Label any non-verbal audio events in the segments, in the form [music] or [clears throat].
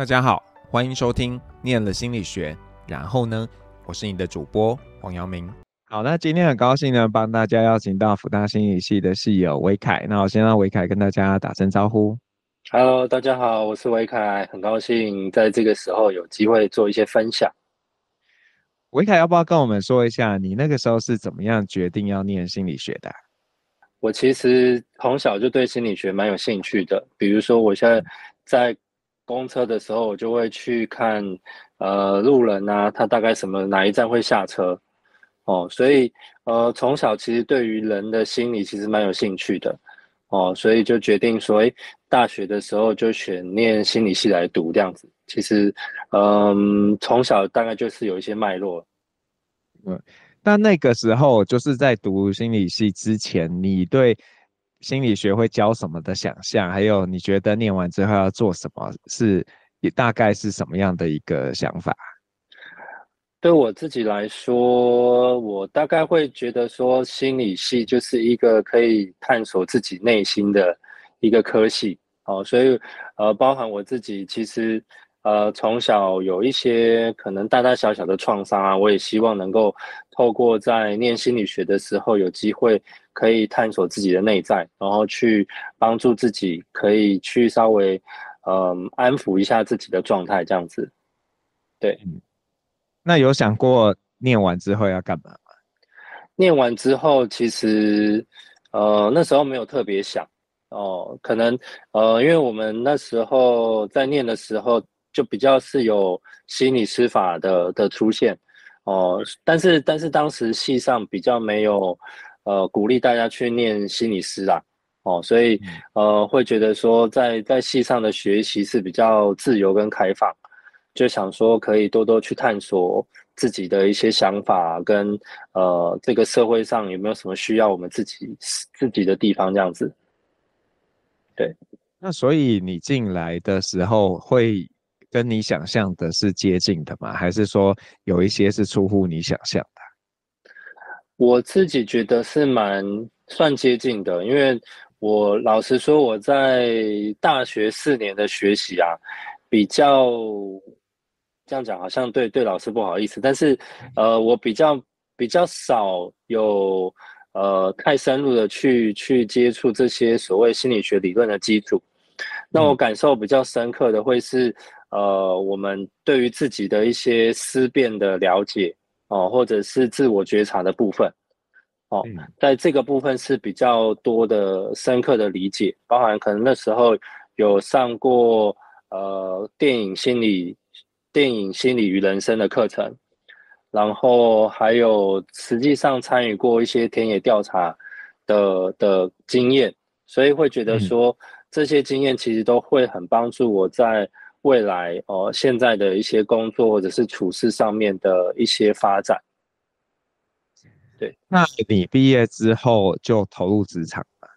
大家好，欢迎收听《念了心理学》，然后呢，我是你的主播黄阳明。好，那今天很高兴呢，帮大家邀请到福大心理系的室友维凯。那我先让维凯跟大家打声招呼。Hello，大家好，我是维凯，很高兴在这个时候有机会做一些分享。维凯，要不要跟我们说一下，你那个时候是怎么样决定要念心理学的？我其实从小就对心理学蛮有兴趣的，比如说我现在在。公车的时候，我就会去看，呃，路人啊，他大概什么哪一站会下车，哦，所以呃，从小其实对于人的心理其实蛮有兴趣的，哦，所以就决定说，诶，大学的时候就选念心理系来读这样子。其实，嗯，从小大概就是有一些脉络。嗯，那那个时候就是在读心理系之前，你对心理学会教什么的想象，还有你觉得念完之后要做什么，是也大概是什么样的一个想法？对我自己来说，我大概会觉得说，心理系就是一个可以探索自己内心的一个科系哦，所以呃，包含我自己其实。呃，从小有一些可能大大小小的创伤啊，我也希望能够透过在念心理学的时候，有机会可以探索自己的内在，然后去帮助自己，可以去稍微嗯、呃、安抚一下自己的状态，这样子。对，那有想过念完之后要干嘛吗？念完之后，其实呃那时候没有特别想哦，可能呃因为我们那时候在念的时候。就比较是有心理师法的的出现。哦，但是但是当时系上比较没有呃鼓励大家去念心理师啊。哦，所以呃会觉得说在在系上的学习是比较自由跟开放，就想说可以多多去探索自己的一些想法跟呃这个社会上有没有什么需要我们自己自己的地方这样子，对，那所以你进来的时候会。跟你想象的是接近的吗？还是说有一些是出乎你想象的？我自己觉得是蛮算接近的，因为我老实说，我在大学四年的学习啊，比较这样讲好像对对老师不好意思，但是呃，我比较比较少有呃太深入的去去接触这些所谓心理学理论的基础。那我感受比较深刻的会是。呃，我们对于自己的一些思辨的了解哦，或者是自我觉察的部分哦，在这个部分是比较多的深刻的理解，包含可能那时候有上过呃电影心理、电影心理与人生的课程，然后还有实际上参与过一些田野调查的的经验，所以会觉得说这些经验其实都会很帮助我在。未来哦，现在的一些工作或者是处事上面的一些发展，对。那你毕业之后就投入职场了？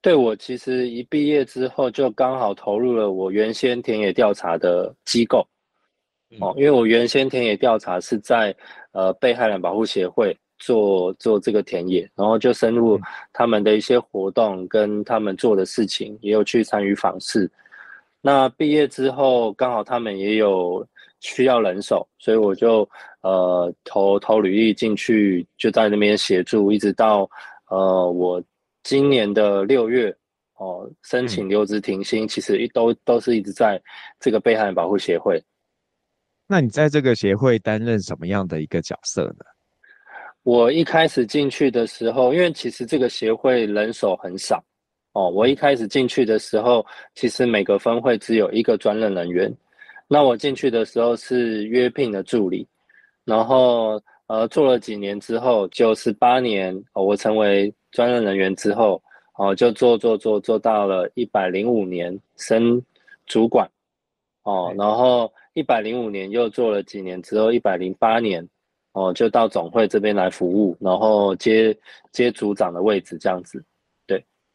对，我其实一毕业之后就刚好投入了我原先田野调查的机构，哦，因为我原先田野调查是在呃被害人保护协会做做这个田野，然后就深入他们的一些活动跟他们做的事情，也有去参与访视。那毕业之后，刚好他们也有需要人手，所以我就呃投投履历进去，就在那边协助，一直到呃我今年的六月哦、呃、申请留职停薪，嗯、其实一都都是一直在这个被害人保护协会。那你在这个协会担任什么样的一个角色呢？我一开始进去的时候，因为其实这个协会人手很少。哦，我一开始进去的时候，其实每个分会只有一个专任人员。那我进去的时候是约聘的助理，然后呃做了几年之后，九十八年，我成为专任人员之后，哦就做做做做到了一百零五年升主管，哦，然后一百零五年又做了几年之后，一百零八年，哦就到总会这边来服务，然后接接组长的位置这样子。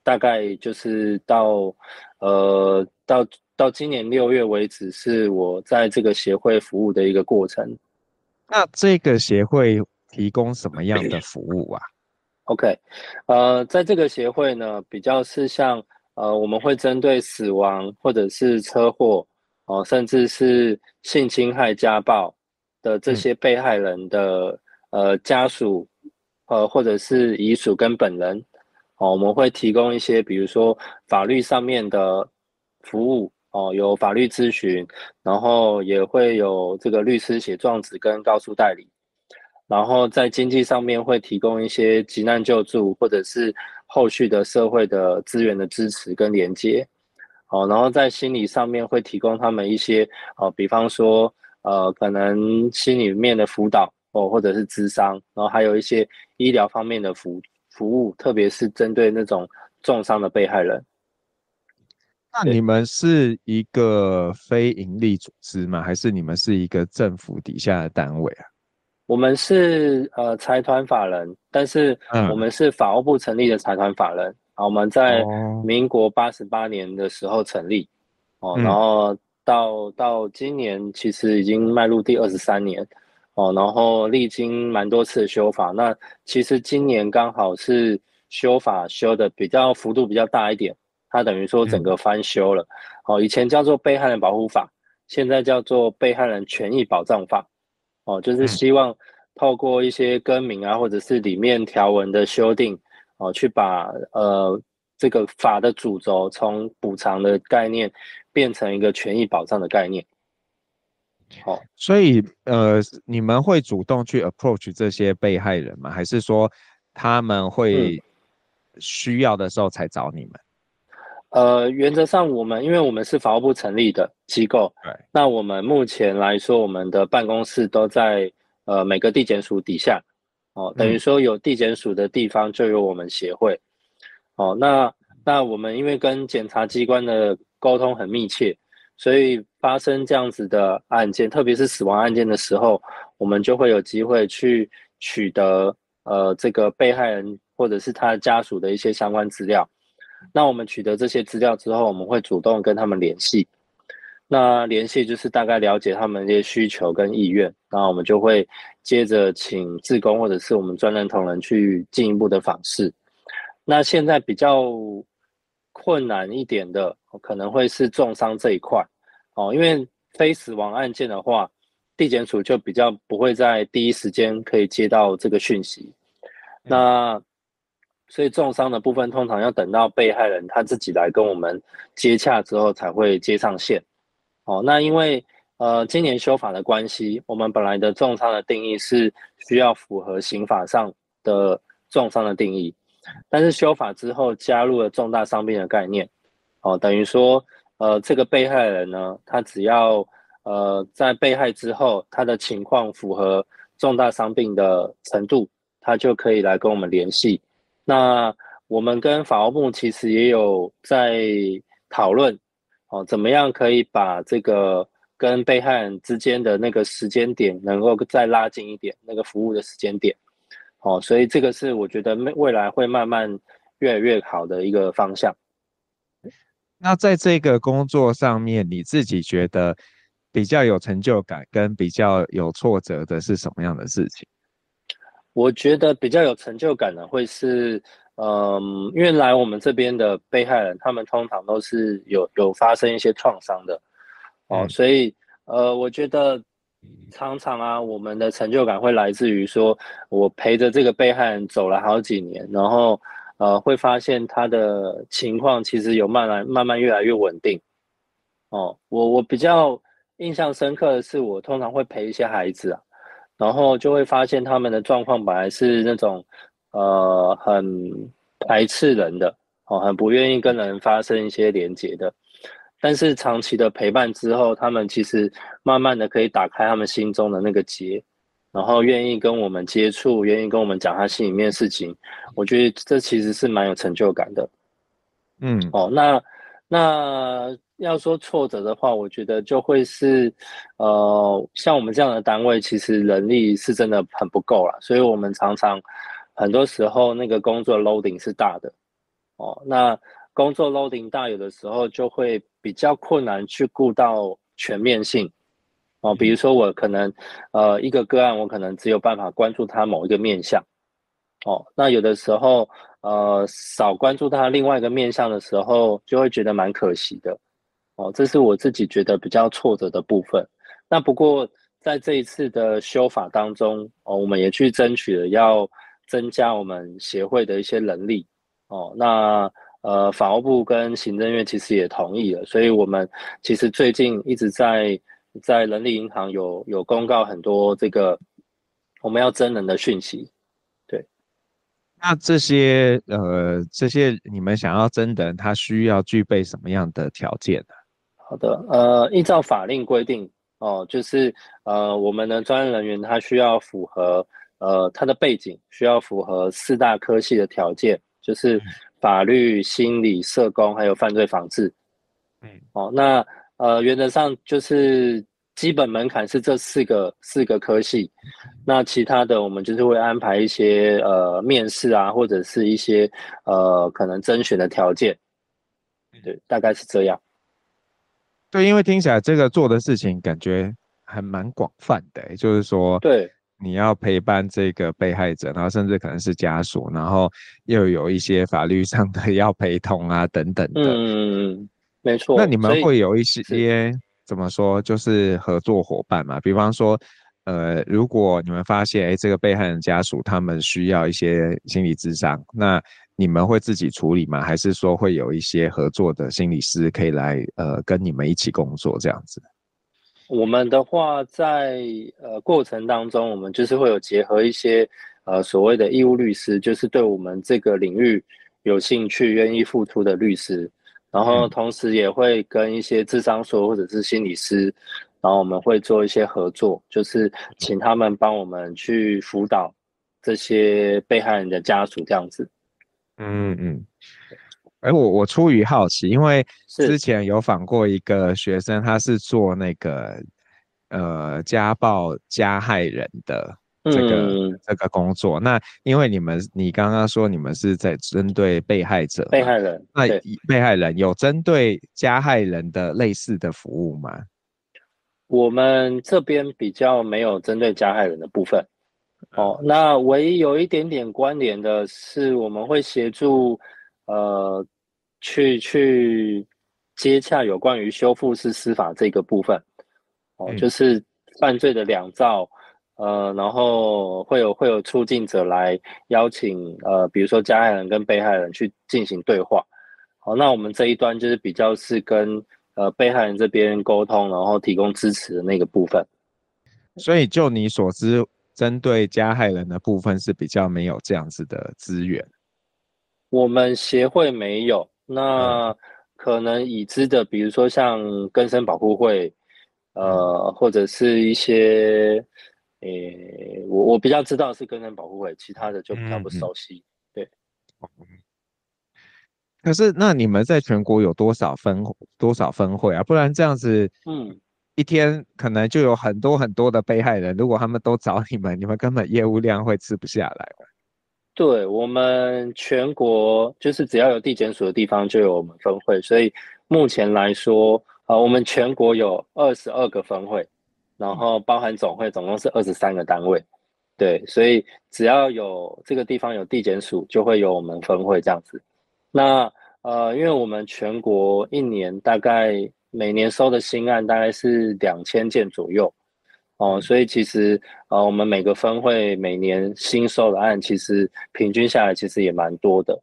大概就是到，呃，到到今年六月为止，是我在这个协会服务的一个过程。那这个协会提供什么样的 [clears throat] 服务啊？OK，呃，在这个协会呢，比较是像，呃，我们会针对死亡或者是车祸，哦、哦，甚至是性侵害、家暴的这些被害人的、嗯、呃家属，呃或者是遗属跟本人，哦，我们会提供一些比如说法律上面的服务，哦，有法律咨询，然后也会有这个律师写状纸跟告诉代理，然后在经济上面会提供一些急难救助或者是后续的社会的资源的支持跟连接。哦，然后在心理上面会提供他们一些，哦，比方说，呃，可能心里面的辅导，哦，或者是咨商，然后还有一些医疗方面的服服务，特别是针对那种重伤的被害人。那你们是一个非营利组织吗？还是你们是一个政府底下的单位啊？我们是呃财团法人，但是我们是法务部成立的财团法人。嗯我们在民国八十八年的时候成立，哦，然后到到今年其实已经迈入第二十三年，哦，然后历经蛮多次的修法，那其实今年刚好是修法修的比较幅度比较大一点，它等于说整个翻修了，哦，以前叫做被害人保护法，现在叫做被害人权益保障法，哦，就是希望透过一些更名啊，或者是里面条文的修订。哦，去把呃这个法的主轴从补偿的概念变成一个权益保障的概念。好、哦，所以呃，你们会主动去 approach 这些被害人吗？还是说他们会需要的时候才找你们？嗯、呃，原则上我们因为我们是法务部成立的机构，对，那我们目前来说，我们的办公室都在呃每个地检署底下。哦，等于说有地检署的地方就有我们协会，嗯、哦，那那我们因为跟检察机关的沟通很密切，所以发生这样子的案件，特别是死亡案件的时候，我们就会有机会去取得呃这个被害人或者是他家属的一些相关资料。那我们取得这些资料之后，我们会主动跟他们联系。那联系就是大概了解他们这些需求跟意愿，然后我们就会接着请志工或者是我们专任同仁去进一步的访视。那现在比较困难一点的，可能会是重伤这一块哦，因为非死亡案件的话，地检署就比较不会在第一时间可以接到这个讯息。那所以重伤的部分通常要等到被害人他自己来跟我们接洽之后才会接上线。哦，那因为呃今年修法的关系，我们本来的重伤的定义是需要符合刑法上的重伤的定义，但是修法之后加入了重大伤病的概念，哦，等于说呃这个被害人呢，他只要呃在被害之后，他的情况符合重大伤病的程度，他就可以来跟我们联系。那我们跟法务部其实也有在讨论。哦，怎么样可以把这个跟被害人之间的那个时间点能够再拉近一点，那个服务的时间点？哦，所以这个是我觉得未来会慢慢越来越好的一个方向。那在这个工作上面，你自己觉得比较有成就感跟比较有挫折的是什么样的事情？我觉得比较有成就感的会是。嗯，因为来我们这边的被害人，他们通常都是有有发生一些创伤的，哦，嗯、所以呃，我觉得常常啊，我们的成就感会来自于说，我陪着这个被害人走了好几年，然后呃，会发现他的情况其实有慢慢慢慢越来越稳定。哦，我我比较印象深刻的是，我通常会陪一些孩子啊，然后就会发现他们的状况本来是那种。呃，很排斥人的，哦，很不愿意跟人发生一些连接的。但是长期的陪伴之后，他们其实慢慢的可以打开他们心中的那个结，然后愿意跟我们接触，愿意跟我们讲他心里面的事情。我觉得这其实是蛮有成就感的。嗯，哦，那那要说挫折的话，我觉得就会是，呃，像我们这样的单位，其实人力是真的很不够了，所以我们常常。很多时候那个工作 loading 是大的，哦，那工作 loading 大，有的时候就会比较困难去顾到全面性，哦，比如说我可能呃一个个案，我可能只有办法关注他某一个面相，哦，那有的时候呃少关注他另外一个面相的时候，就会觉得蛮可惜的，哦，这是我自己觉得比较挫折的部分。那不过在这一次的修法当中，哦，我们也去争取了要增加我们协会的一些能力。哦，那呃，法务部跟行政院其实也同意了，所以我们其实最近一直在在人力银行有有公告很多这个我们要征人的讯息。对，那这些呃这些你们想要征的人，他需要具备什么样的条件呢？好的，呃，依照法令规定，哦，就是呃，我们的专业人员他需要符合呃他的背景需要符合四大科系的条件，就是法律、心理、社工还有犯罪防治。嗯，哦，那呃原则上就是基本门槛是这四个四个科系，那其他的我们就是会安排一些呃面试啊，或者是一些呃可能甄选的条件，对，大概是这样。对，因为听起来这个做的事情感觉还蛮广泛的，欸，就是说，对，你要陪伴这个被害者，然后甚至可能是家属，然后又有一些法律 [laughs] 上的要陪同啊等等的。嗯，没错。那你们会有一些怎么说，就是合作伙伴嘛？比方说，呃，如果你们发现，哎，这个被害人家属他们需要一些心理咨商，那你们会自己处理吗？还是说会有一些合作的心理师可以来呃跟你们一起工作这样子？我们的话在，呃过程当中，我们就是会有结合一些呃所谓的义务律师，就是对我们这个领域有兴趣、愿意付出的律师，然后同时也会跟一些智商所或者是心理师，然后我们会做一些合作，就是请他们帮我们去辅导这些被害人的家属这样子。嗯嗯，哎，我我出于好奇，因为之前有访过一个学生，他是做那个呃家暴加害人的这个、嗯、这个工作。那因为你们你刚刚说你们是在针对被害者，被害人，那被害人有针对加害人的类似的服务吗？我们这边比较没有针对加害人的部分。哦，那唯一有一点点关联的是，我们会协助，呃，去去接洽有关于修复式司法这个部分，哦，嗯、就是犯罪的两造，呃，然后会有会有促进者来邀请，呃，比如说加害人跟被害人去进行对话，好，那我们这一端就是比较是跟呃被害人这边沟通，然后提供支持的那个部分。所以就你所知。针对加害人的部分是比较没有这样子的资源，我们协会没有。那可能已知的，比如说像根生保护会，呃，或者是一些，诶、欸，我我比较知道是根生保护会，其他的就比较不熟悉。嗯、对。可是那你们在全国有多少分多少分会啊？不然这样子，嗯。一天可能就有很多很多的被害人，如果他们都找你们，你们根本业务量会吃不下来。对，我们全国就是只要有地检署的地方就有我们分会，所以目前来说，啊、我们全国有二十二个分会，然后包含总会，总共是二十三个单位。对，所以只要有这个地方有地检署，就会有我们分会这样子。那呃，因为我们全国一年大概。每年收的新案大概是两千件左右，哦，所以其实呃，我们每个分会每年新收的案，其实平均下来其实也蛮多的。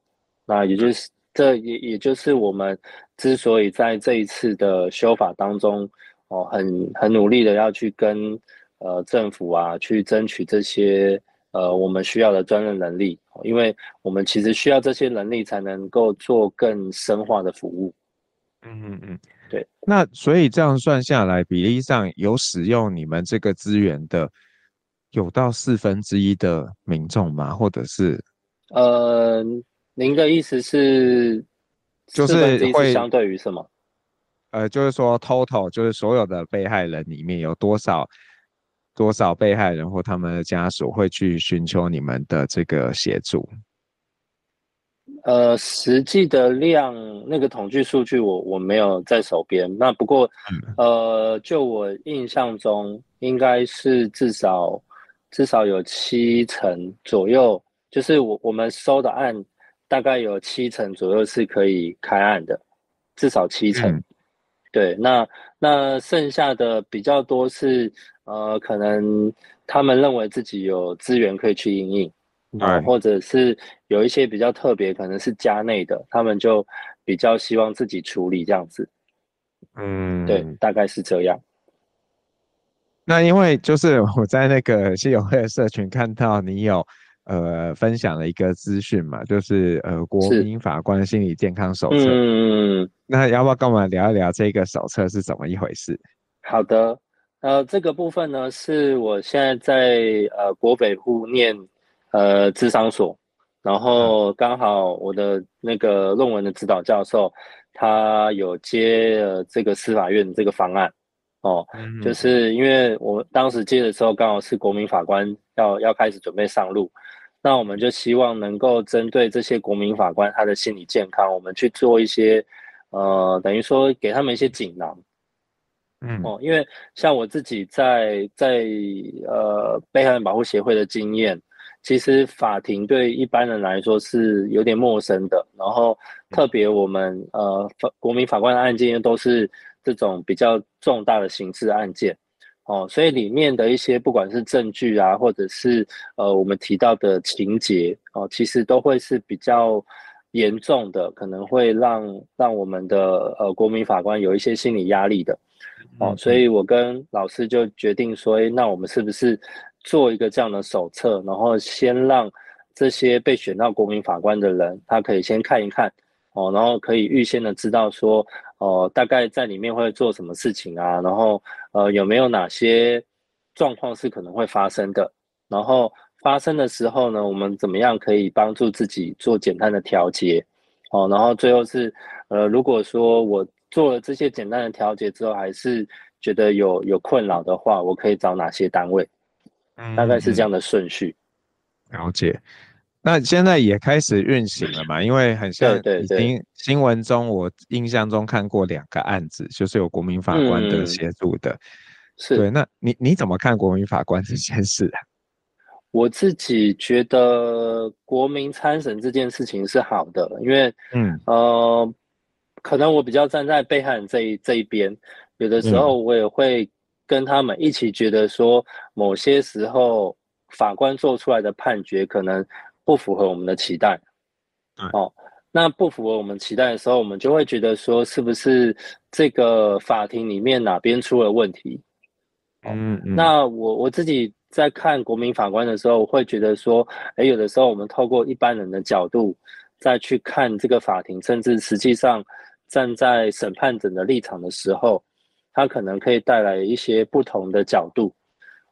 那也就是这也也就是我们之所以在这一次的修法当中，哦，很很努力的要去跟呃政府啊去争取这些呃我们需要的专任能力，因为我们其实需要这些能力才能够做更深化的服务。嗯嗯嗯。对，那所以这样算下来，比例上有使用你们这个资源的，有到四分之一的民众吗？或者是？呃，您的意思是，就是会相对于什么？呃，就是说，total 就是所有的被害人里面有多少多少被害人或他们的家属会去寻求你们的这个协助？呃，实际的量那个统计数据我我没有在手边。那不过，呃，就我印象中，应该是至少至少有七成左右，就是我我们收的案大概有七成左右是可以开案的，至少七成。对，那那剩下的比较多是呃，可能他们认为自己有资源可以去应应，啊、呃，或者是有一些比较特别，可能是家内的，他们就比较希望自己处理这样子。嗯，对，大概是这样。那因为就是我在那个信友会的社群看到你有呃分享了一个资讯嘛，就是呃国民法官心理健康手册。嗯，那要不要跟我们聊一聊这个手册是怎么一回事？好的，呃，这个部分呢是我现在在呃国北部念呃智商所，然后刚好我的那个论文的指导教授。他有接了这个司法院的这个方案，哦，嗯、就是因为我当时接的时候刚好是国民法官要要开始准备上路，那我们就希望能够针对这些国民法官他的心理健康，我们去做一些，呃，等于说给他们一些锦囊，嗯，哦，因为像我自己在在呃被害人保护协会的经验。其实法庭对一般人来说是有点陌生的，然后特别我们呃法国民法官的案件都是这种比较重大的刑事案件，哦，所以里面的一些不管是证据啊，或者是呃我们提到的情节哦，其实都会是比较严重的，可能会让让我们的呃国民法官有一些心理压力的，哦，所以我跟老师就决定说，诶，那我们是不是？做一个这样的手册，然后先让这些被选到国民法官的人，他可以先看一看哦，然后可以预先的知道说，哦、大概在里面会做什么事情啊，然后呃有没有哪些状况是可能会发生的，然后发生的时候呢，我们怎么样可以帮助自己做简单的调节，哦，然后最后是呃如果说我做了这些简单的调节之后，还是觉得有有困扰的话，我可以找哪些单位？大概是这样的顺序。嗯，了解。那现在也开始运行了嘛？因为很像已经新闻中，我印象中看过两个案子，就是有国民法官的协助的。嗯、是对。那你你怎么看国民法官这件事啊？我自己觉得国民参审这件事情是好的，因为嗯呃，可能我比较站在被害人这一这一边，有的时候我也会、嗯。跟他们一起觉得说，某些时候法官做出来的判决可能不符合我们的期待，嗯、哦，那不符合我们期待的时候，我们就会觉得说，是不是这个法庭里面哪边出了问题？嗯，嗯，那我我自己在看国民法官的时候，我会觉得说，诶，有的时候我们透过一般人的角度再去看这个法庭，甚至实际上站在审判者的立场的时候。它可能可以带来一些不同的角度，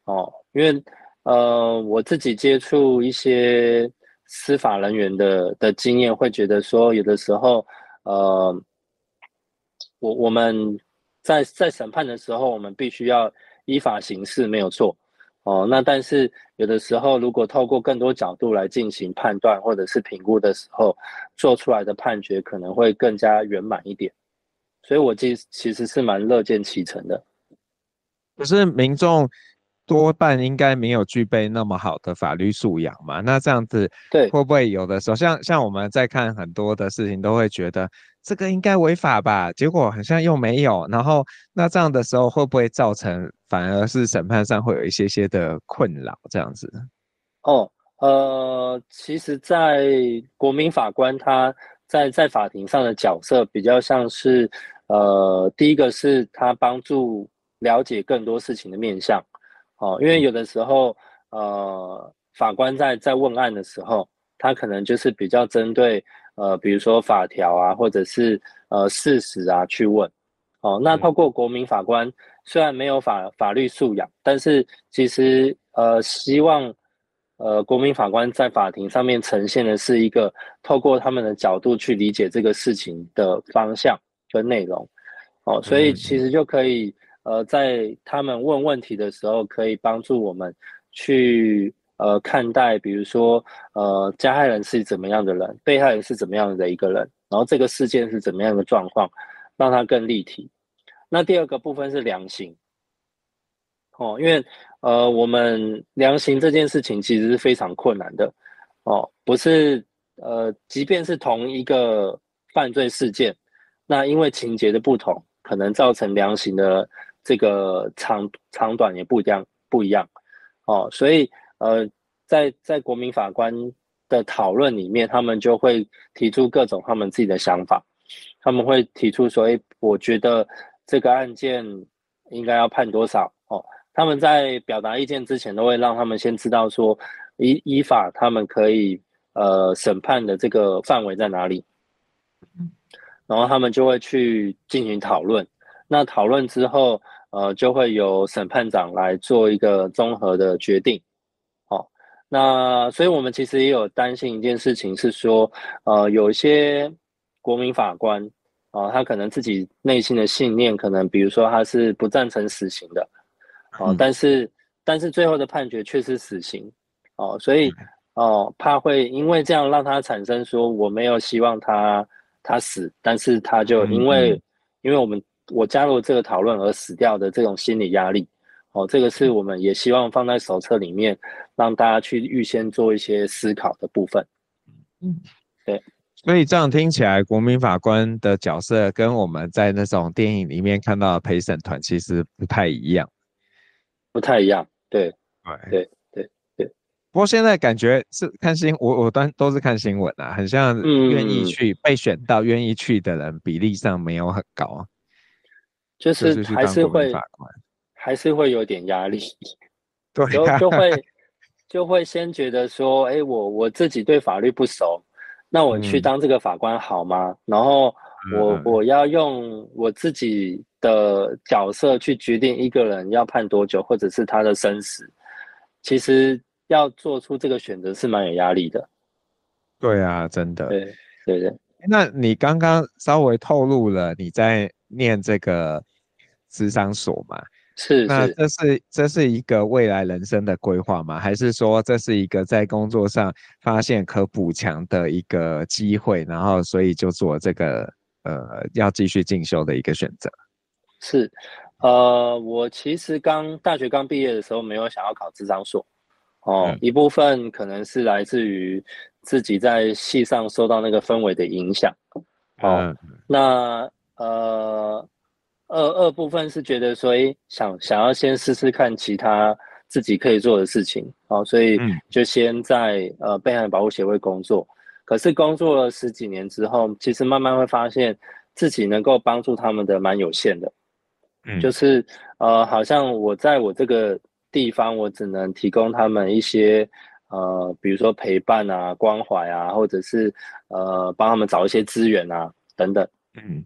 哦，因为呃，我自己接触一些司法人员的的经验，会觉得说，有的时候，呃，我我们在在审判的时候，我们必须要依法行事，没有错，哦，那但是有的时候，如果透过更多角度来进行判断或者是评估的时候，做出来的判决可能会更加圆满一点。所以，我其其实是蛮乐见其成的。可是民众多半应该没有具备那么好的法律素养嘛？那这样子，对，会不会有的时候，像像我们在看很多的事情，都会觉得这个应该违法吧？结果好像又没有。然后，那这样的时候，会不会造成反而是审判上会有一些些的困扰？这样子？哦，呃，其实，在国民法官他在在法庭上的角色比较像是。呃，第一个是他帮助了解更多事情的面向，哦，因为有的时候，呃，法官在在问案的时候，他可能就是比较针对，呃，比如说法条啊，或者是呃事实啊去问，哦，那透过国民法官虽然没有法法律素养，但是其实呃希望，呃，国民法官在法庭上面呈现的是一个透过他们的角度去理解这个事情的方向。的内容，哦，所以其实就可以，呃，在他们问问题的时候，可以帮助我们去，呃，看待，比如说，呃，加害人是怎么样的人，被害人是怎么样的一个人，然后这个事件是怎么样的状况，让它更立体。那第二个部分是量刑，哦，因为，呃，我们量刑这件事情其实是非常困难的，哦，不是，呃，即便是同一个犯罪事件。那因为情节的不同，可能造成量刑的这个长长短也不一样不一样哦，所以呃，在在国民法官的讨论里面，他们就会提出各种他们自己的想法，他们会提出说，哎，我觉得这个案件应该要判多少哦。他们在表达意见之前，都会让他们先知道说，依依法他们可以呃审判的这个范围在哪里，然后他们就会去进行讨论。那讨论之后，呃，就会由审判长来做一个综合的决定。哦，那所以我们其实也有担心一件事情是说，呃，有一些国民法官啊，呃，他可能自己内心的信念，可能比如说他是不赞成死刑的。哦，但是但是最后的判决却是死刑，哦，所以哦怕会因为这样让他产生说我没有希望他他死，但是他就因为、嗯、因为我们我加入这个讨论而死掉的这种心理压力，哦，这个是我们也希望放在手册里面让大家去预先做一些思考的部分。嗯，对，所以这样听起来，国民法官的角色跟我们在那种电影里面看到的陪审团其实不太一样。不太一样，对，对，对，对，对。不过现在感觉是看新，我我当都是看新闻啊，很像愿意去、嗯、被选到愿意去的人比例上没有很高，就是还是会还是会有点压力，[laughs] 对、啊，就就会 [laughs] 就会先觉得说，哎，我我自己对法律不熟，那我去当这个法官好吗？嗯、然后我、嗯、我要用我自己。的角色去决定一个人要判多久，或者是他的生死，其实要做出这个选择是蛮有压力的。对啊，真的。对对对。那你刚刚稍微透露了你在念这个智商所嘛？是，是。那这是这是一个未来人生的规划吗？还是说这是一个在工作上发现可补强的一个机会，然后所以就做这个呃要继续进修的一个选择？是，呃，我其实刚大学刚毕业的时候，没有想要考智商所，哦，嗯、一部分可能是来自于自己在戏上受到那个氛围的影响，哦，嗯、那呃，二二部分是觉得说，诶，想想要先试试看其他自己可以做的事情，哦，所以就先在呃被害人保护协会工作，可是工作了十几年之后，其实慢慢会发现自己能够帮助他们的蛮有限的。就是呃，好像我在我这个地方，我只能提供他们一些呃，比如说陪伴啊、关怀啊，或者是呃，帮他们找一些资源啊等等。嗯，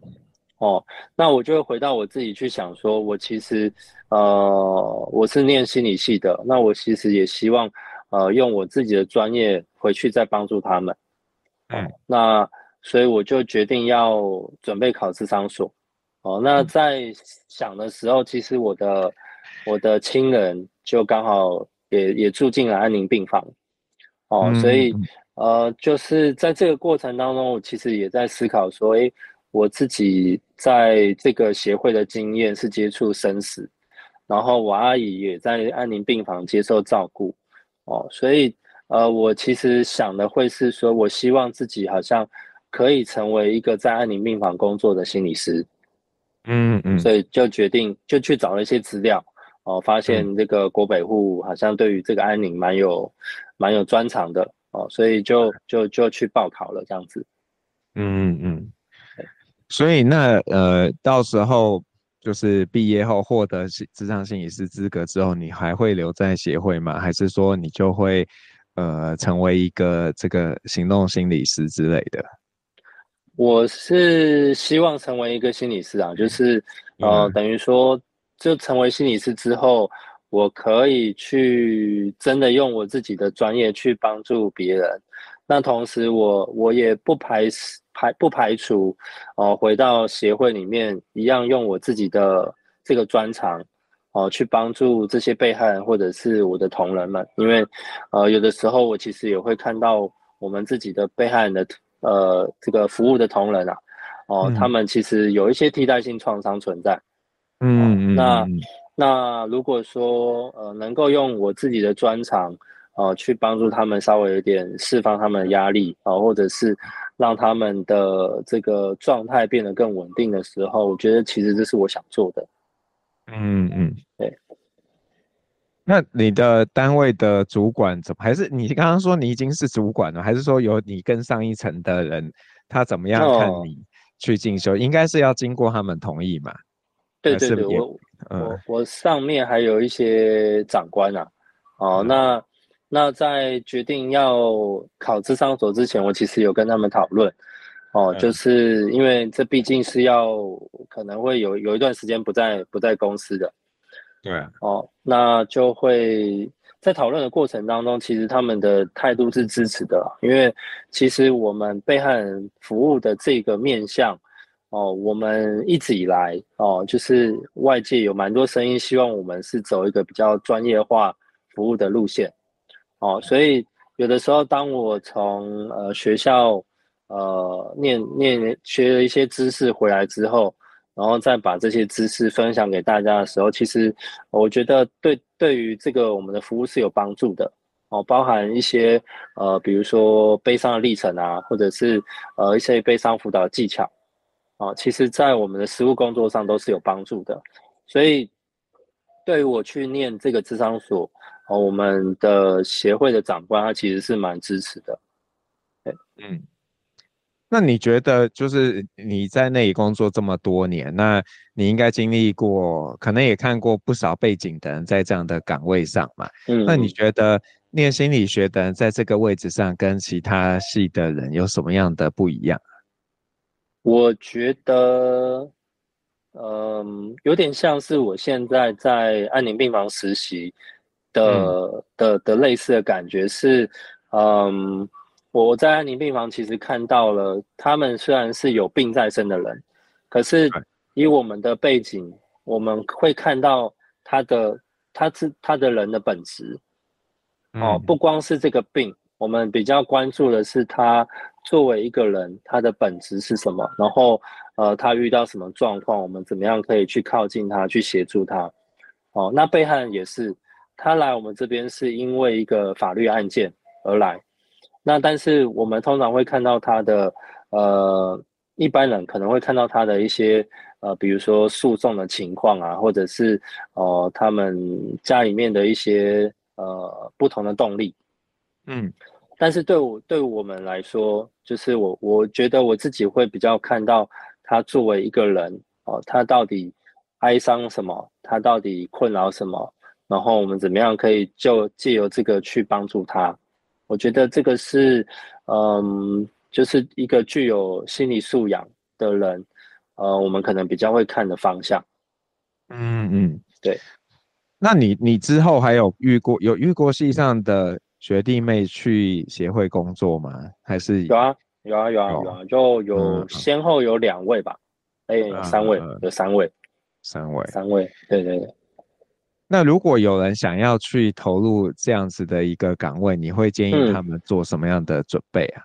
哦，那我就会回到我自己去想说，我其实呃，我是念心理系的，那我其实也希望呃，用我自己的专业回去再帮助他们。嗯，那所以我就决定要准备考智商所。哦，那在想的时候，其实我的我的亲人就刚好也也住进了安宁病房，哦，嗯、所以呃，就是在这个过程当中，我其实也在思考说，诶，我自己在这个协会的经验是接触生死，然后我阿姨也在安宁病房接受照顾，哦，所以呃，我其实想的会是说，我希望自己好像可以成为一个在安宁病房工作的心理师。嗯嗯，所以就决定就去找了一些资料，哦，发现这个国北户好像对于这个安宁蛮有蛮有专长的哦，所以就就就去报考了这样子。嗯嗯，所以那呃，到时候就是毕业后获得职场心理师资格之后，你还会留在协会吗？还是说你就会呃成为一个这个行动心理师之类的？我是希望成为一个心理师啊，就是呃，等于说，就成为心理师之后，我可以去真的用我自己的专业去帮助别人。那同时我，我我也不排排不排除，哦、呃，回到协会里面一样用我自己的这个专长，哦、呃，去帮助这些被害人或者是我的同仁们。因为，呃，有的时候我其实也会看到我们自己的被害人的。呃，这个服务的同仁啊，哦，嗯、他们其实有一些替代性创伤存在。嗯，嗯，那那如果说呃能够用我自己的专长，呃，去帮助他们稍微有点释放他们的压力啊，或者是让他们的这个状态变得更稳定的时候，我觉得其实这是我想做的。嗯嗯，对。那你的单位的主管怎么？还是你刚刚说你已经是主管了？还是说有你跟上一层的人，他怎么样看你去进修？哦、应该是要经过他们同意嘛？对对对，我、嗯、我我上面还有一些长官啊。哦，嗯、那那在决定要考智商所之前，我其实有跟他们讨论。哦，就是因为这毕竟是要可能会有有一段时间不在不在公司的。对啊，哦，那就会在讨论的过程当中，其实他们的态度是支持的，因为其实我们被害人服务的这个面向，哦，我们一直以来，哦，就是外界有蛮多声音，希望我们是走一个比较专业化服务的路线，哦，所以有的时候当我从呃学校呃念念学了一些知识回来之后。然后再把这些知识分享给大家的时候，其实我觉得对对于这个我们的服务是有帮助的哦，包含一些呃，比如说悲伤的历程啊，或者是呃一些悲伤辅导技巧啊，其实在我们的实务工作上都是有帮助的。所以对于我去念这个智商所，哦，我们的协会的长官他其实是蛮支持的。对，嗯。那你觉得，就是你在那里工作这么多年，那你应该经历过，可能也看过不少背景的人在这样的岗位上嘛？嗯，那你觉得念心理学的人在这个位置上，跟其他系的人有什么样的不一样？我觉得，嗯，有点像是我现在在安宁病房实习的、嗯、的的类似的感觉是，嗯。我在安宁病房其实看到了，他们虽然是有病在身的人，可是以我们的背景，我们会看到他的他是他的人的本质。哦，不光是这个病，我们比较关注的是他作为一个人，他的本质是什么，然后呃，他遇到什么状况，我们怎么样可以去靠近他，去协助他。哦，那被害人也是，他来我们这边是因为一个法律案件而来。那但是我们通常会看到他的，呃，一般人可能会看到他的一些，呃，比如说诉讼的情况啊，或者是哦、呃，他们家里面的一些呃不同的动力，嗯，但是对我对我们来说，就是我我觉得我自己会比较看到他作为一个人哦、呃，他到底哀伤什么，他到底困扰什么，然后我们怎么样可以就借由这个去帮助他。我觉得这个是，嗯，就是一个具有心理素养的人，呃，我们可能比较会看的方向。嗯嗯，对。那你你之后还有遇过有遇过系上的学弟妹去协会工作吗？还是有啊有啊有啊有啊，就有先后有两位吧，哎、嗯欸，三位、嗯、有三位，三位三位，对对对。那如果有人想要去投入这样子的一个岗位，你会建议他们做什么样的准备啊？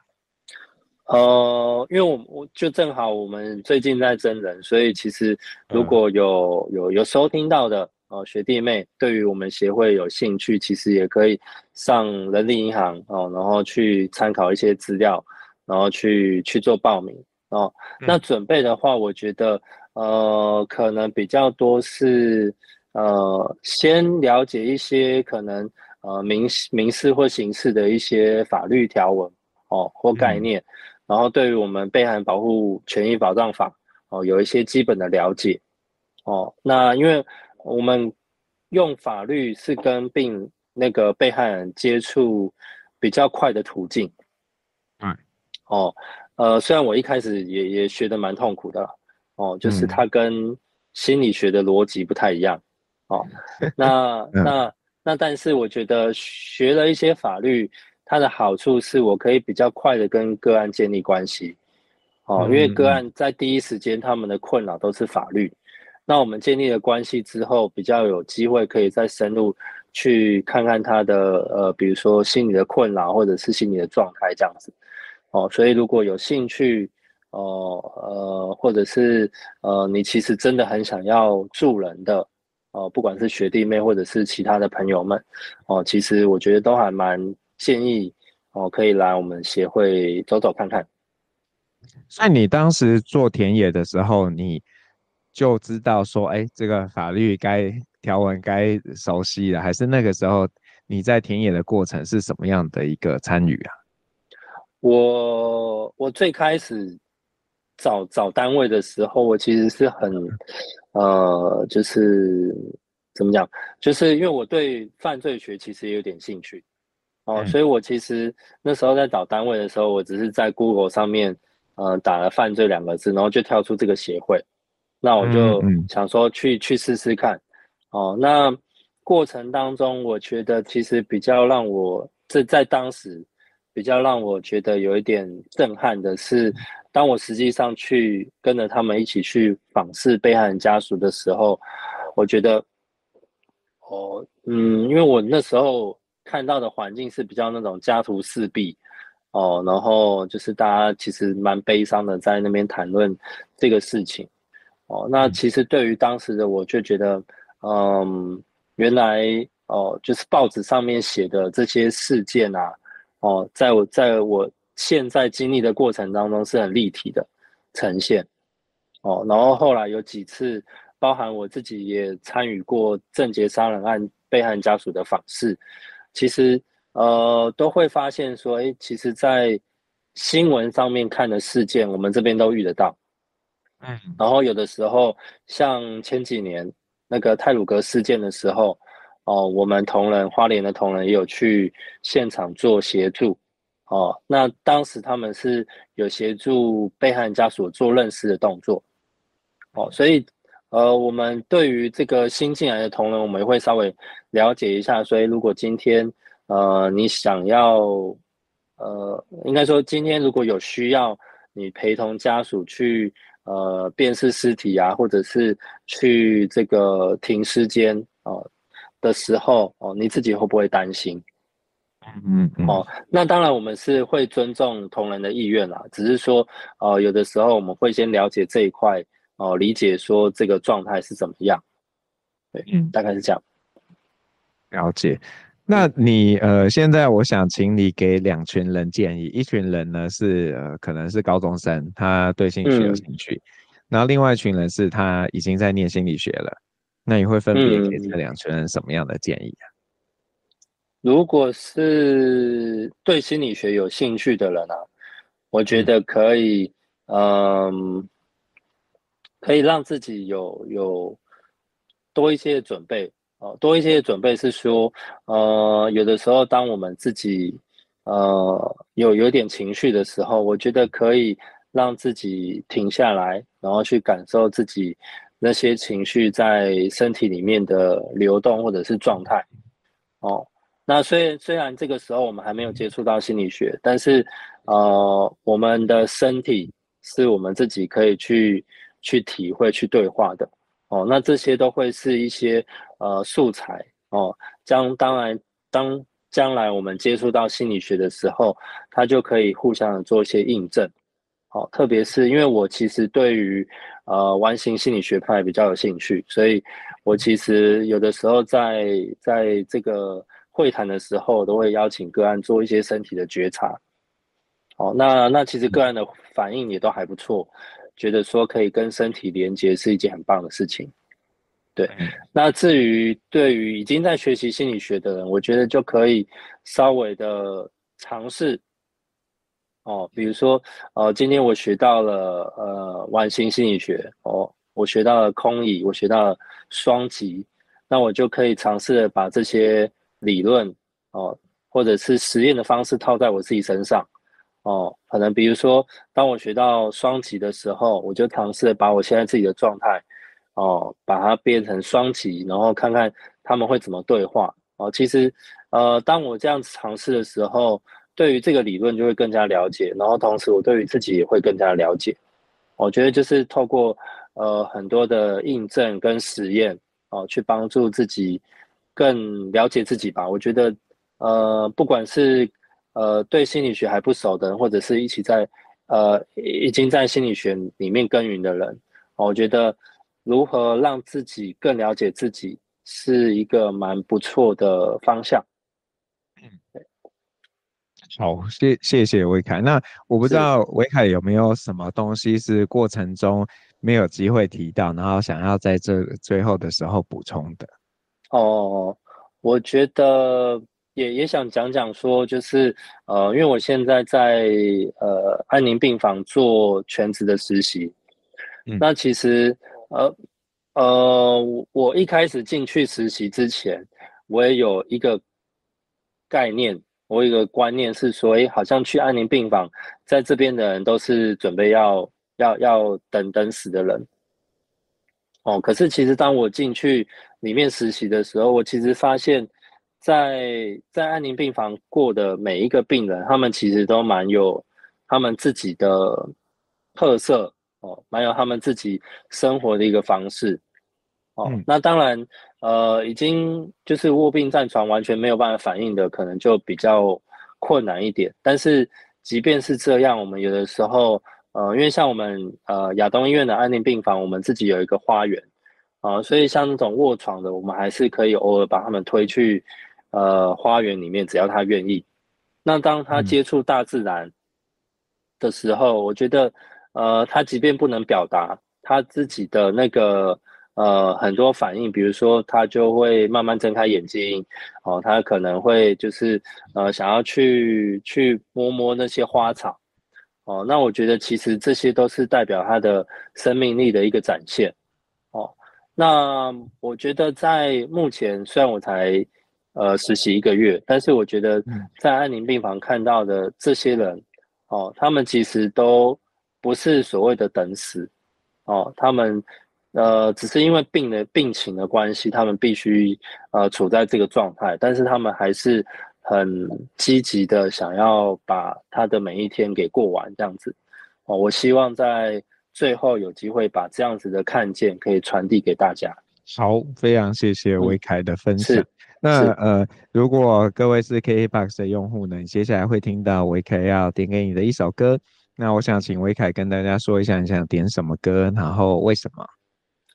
嗯、呃，因为我我就正好我们最近在征人，所以其实如果有、嗯、有有收听到的哦、呃、学弟妹，对于我们协会有兴趣，其实也可以上人力银行哦、呃，然后去参考一些资料，然后去去做报名哦、呃。那准备的话，我觉得呃可能比较多是。呃，先了解一些可能呃民民事或刑事的一些法律条文哦或概念，嗯、然后对于我们被害人保护权益保障法哦有一些基本的了解哦。那因为我们用法律是跟病那个被害人接触比较快的途径，嗯，哦，呃，虽然我一开始也也学的蛮痛苦的哦，就是它跟心理学的逻辑不太一样。哦，[laughs] 那那那，但是我觉得学了一些法律，它的好处是我可以比较快的跟个案建立关系，哦，因为个案在第一时间他们的困扰都是法律，那我们建立了关系之后，比较有机会可以再深入去看看他的呃，比如说心理的困扰或者是心理的状态这样子，哦，所以如果有兴趣，哦呃，或者是呃，你其实真的很想要助人的。哦，不管是学弟妹或者是其他的朋友们，哦、其实我觉得都还蛮建议哦、可以来我们协会走走看看。在你当时做田野的时候，你就知道说，哎，这个法律该条文该熟悉了，还是那个时候你在田野的过程是什么样的一个参与啊？我我最开始找找单位的时候，我其实是很呃，就是怎么讲，就是因为我对犯罪学其实也有点兴趣哦，嗯、所以我其实那时候在找单位的时候，我只是在 Google 上面。呃，打了“犯罪”两个字，然后就跳出这个协会，那我就想说去、去试试看。哦，那过程当中，我觉得其实比较让我这在当时比较让我觉得有一点震撼的是，当我实际上去跟着他们一起去访视被害人家属的时候，我觉得，哦，嗯，因为我那时候看到的环境是比较那种家徒四壁。哦，然后就是大家其实蛮悲伤的，在那边谈论这个事情。哦，那其实对于当时的我就觉得，嗯，原来哦，就是报纸上面写的这些事件啊，哦，在我在我现在经历的过程当中是很立体的呈现。哦，然后后来有几次，包含我自己也参与过郑捷杀人案被害人家属的访视，其实。呃，都会发现说，哎，其实，在新闻上面看的事件，我们这边都遇得到。嗯，然后有的时候，像前几年那个泰鲁格事件的时候，哦、我们同仁花莲的同仁也有去现场做协助。哦、那当时他们是有协助被害人家属做认识的动作。哦、所以，呃，我们对于这个新进来的同仁，我们也会稍微了解一下。所以，如果今天呃，你想要，呃，应该说今天如果有需要，你陪同家属去呃辨识尸体啊，或者是去这个停尸间哦的时候，哦，你自己会不会担心？嗯嗯。哦，那当然我们是会尊重同仁的意愿啦，只是说，呃，有的时候我们会先了解这一块，哦、呃，理解说这个状态是怎么样。对，嗯，大概是这样。了解。那你呃，现在我想请你给两群人建议，一群人呢是呃，可能是高中生，他对心理学有兴趣，嗯、然后另外一群人是他已经在念心理学了，那你会分别给这两群人什么样的建议啊？如果是对心理学有兴趣的人啊，我觉得可以，嗯、呃，可以让自己有有多一些准备。哦，多一些准备是说，呃，有的时候当我们自己呃有有点情绪的时候，我觉得可以让自己停下来，然后去感受自己那些情绪在身体里面的流动或者是状态。哦，那虽然虽然这个时候我们还没有接触到心理学，但是呃，我们的身体是我们自己可以去去体会、去对话的。哦，那这些都会是一些呃素材哦，将当然当将来我们接触到心理学的时候，它就可以互相的做一些印证。哦，特别是因为我其实对于呃完形心理学派比较有兴趣，所以我其实有的时候在在这个会谈的时候，都会邀请个案做一些身体的觉察。哦，那那其实个案的反应也都还不错。觉得说可以跟身体连接是一件很棒的事情，对。那至于对于已经在学习心理学的人，我觉得就可以稍微的尝试，哦，比如说，呃，今天我学到了呃完形心理学，哦，我学到了空椅，我学到了双极，那我就可以尝试的把这些理论，哦，或者是实验的方式套在我自己身上。哦，可能比如说，当我学到双击的时候，我就尝试把我现在自己的状态，哦，把它变成双击，然后看看他们会怎么对话。哦，其实，呃，当我这样子尝试的时候，对于这个理论就会更加了解，然后同时我对于自己也会更加了解。我觉得就是透过呃很多的印证跟实验，哦，去帮助自己更了解自己吧。我觉得，呃，不管是呃，对心理学还不熟的人，或者是一起在，呃，已经在心理学里面耕耘的人，我觉得如何让自己更了解自己，是一个蛮不错的方向。好，谢谢谢维凯。那我不知道维凯有没有什么东西是过程中没有机会提到，然后想要在这最后的时候补充的。哦，我觉得也也想讲讲说，就是呃，因为我现在在呃安宁病房做全职的实习，嗯，那其实呃呃，我一开始进去实习之前，我也有一个概念。我有一个观念是说，哎，好像去安宁病房，在这边的人都是准备要要要等等死的人。哦，可是其实当我进去里面实习的时候，我其实发现在，在在安宁病房过的每一个病人，他们其实都蛮有他们自己的特色哦，蛮有他们自己生活的一个方式。哦，那当然。呃，已经就是卧病在床，完全没有办法反应的，可能就比较困难一点。但是即便是这样，我们有的时候，呃，因为像我们呃亚东医院的安宁病房，我们自己有一个花园啊，呃，所以像那种卧床的，我们还是可以偶尔把他们推去呃花园里面，只要他愿意。那当他接触大自然的时候，嗯，我觉得呃，他即便不能表达他自己的那个。呃，很多反应，比如说他就会慢慢睁开眼睛，哦，他可能会就是呃想要去去摸摸那些花草，哦，那我觉得其实这些都是代表他的生命力的一个展现，哦，那我觉得在目前虽然我才呃实习一个月，但是我觉得在安宁病房看到的这些人，哦，他们其实都不是所谓的等死，哦，他们。呃，只是因为病的病情的关系，他们必须呃处在这个状态，但是他们还是很积极的想要把他的每一天给过完这样子。哦，我希望在最后有机会把这样子的看见可以传递给大家。好，非常谢谢维凯的分享。嗯、那呃，如果各位是 KKBOX 的用户呢，你接下来会听到维凯要点给你的一首歌。那我想请维凯跟大家说一下，你想点什么歌，然后为什么？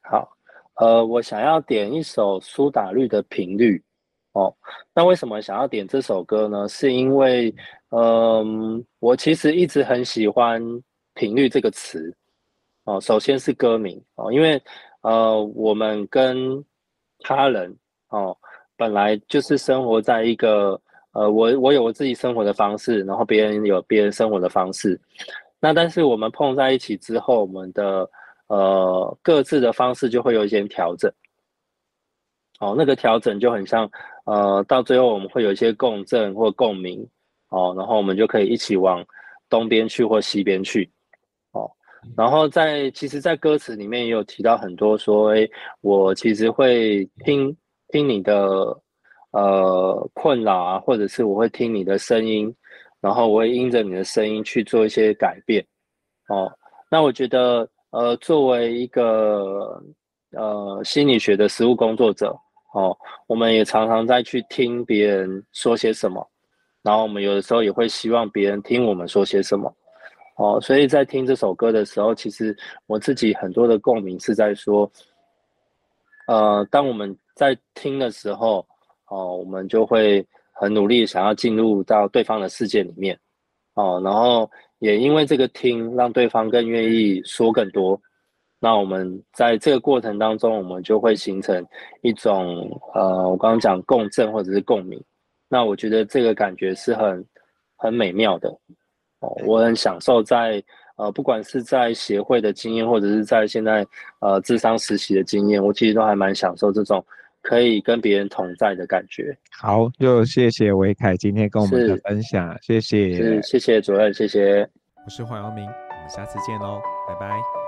好，呃，我想要点一首苏打绿的频率，哦，那为什么想要点这首歌呢？是因为，嗯、呃，我其实一直很喜欢频率这个词，哦，首先是歌名，哦，因为，呃，我们跟他人，哦，本来就是生活在一个，呃，我我有我自己生活的方式，然后别人有别人生活的方式，那但是我们碰在一起之后，我们的。呃，各自的方式就会有一些调整，哦，那个调整就很像，呃，到最后我们会有一些共振或共鸣，哦，然后我们就可以一起往东边去或西边去，哦，然后在其实，在歌词里面也有提到很多说，哎，我其实会听听你的呃困扰啊，或者是我会听你的声音，然后我会因着你的声音去做一些改变，哦，那我觉得。呃，作为一个呃心理学的实务工作者，哦，我们也常常在去听别人说些什么，然后我们有的时候也会希望别人听我们说些什么，哦，所以在听这首歌的时候，其实我自己很多的共鸣是在说，呃，当我们在听的时候，哦，我们就会很努力想要进入到对方的世界里面，哦，然后。也因为这个听，让对方更愿意说更多。那我们在这个过程当中，我们就会形成一种呃，我刚刚讲共振或者是共鸣。那我觉得这个感觉是很很美妙的哦，我很享受在呃，不管是在协会的经验，或者是在现在呃智商实习的经验，我其实都还蛮享受这种可以跟别人同在的感觉。好，就谢谢维凯今天跟我们的分享，谢谢，是谢谢主任，谢谢。我是黄耀明，我们下次见喽，拜拜。